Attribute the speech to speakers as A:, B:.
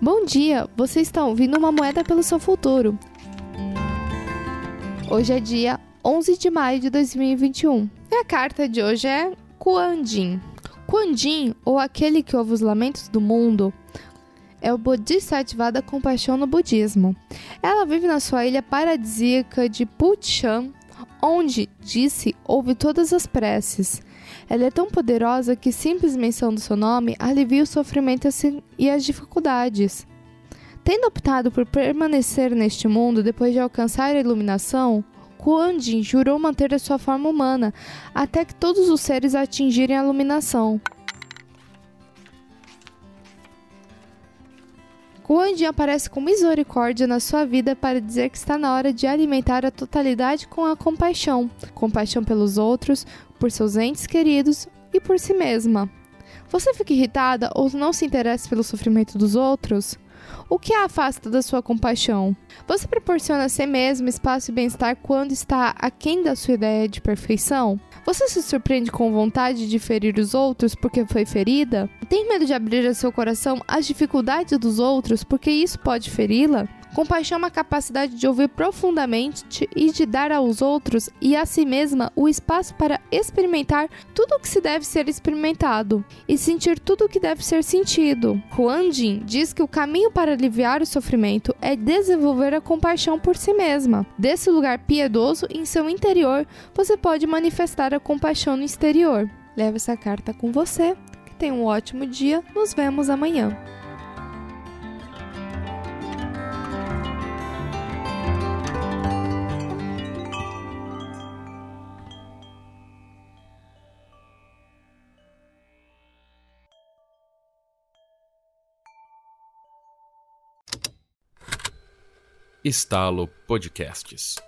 A: Bom dia, você está ouvindo uma moeda pelo seu futuro. Hoje é dia 11 de maio de 2021 e a carta de hoje é Kuan Yin. Kuan Yin, ou aquele que ouve os lamentos do mundo, é o Bodhisattva compaixão no budismo. Ela vive na sua ilha paradisíaca de Putchan, onde, disse, ouve todas as preces. Ela é tão poderosa que simples menção do seu nome alivia o sofrimento e as dificuldades. Tendo optado por permanecer neste mundo depois de alcançar a iluminação, Kuan Yin jurou manter a sua forma humana até que todos os seres atingirem a iluminação. Yin aparece com misericórdia na sua vida para dizer que está na hora de alimentar a totalidade com a compaixão, compaixão pelos outros, por seus entes queridos e por si mesma. Você fica irritada ou não se interessa pelo sofrimento dos outros? O que a afasta da sua compaixão? Você proporciona a si mesmo espaço e bem-estar quando está aquém da sua ideia de perfeição? Você se surpreende com vontade de ferir os outros porque foi ferida? Tem medo de abrir seu coração às dificuldades dos outros porque isso pode feri-la? Compaixão é uma capacidade de ouvir profundamente e de dar aos outros e a si mesma o espaço para experimentar tudo o que se deve ser experimentado e sentir tudo o que deve ser sentido. Huan Jin diz que o caminho para aliviar o sofrimento é desenvolver a compaixão por si mesma. Desse lugar piedoso em seu interior, você pode manifestar a compaixão no exterior. Leve essa carta com você. Que tenha um ótimo dia. Nos vemos amanhã.
B: Estalo Podcasts.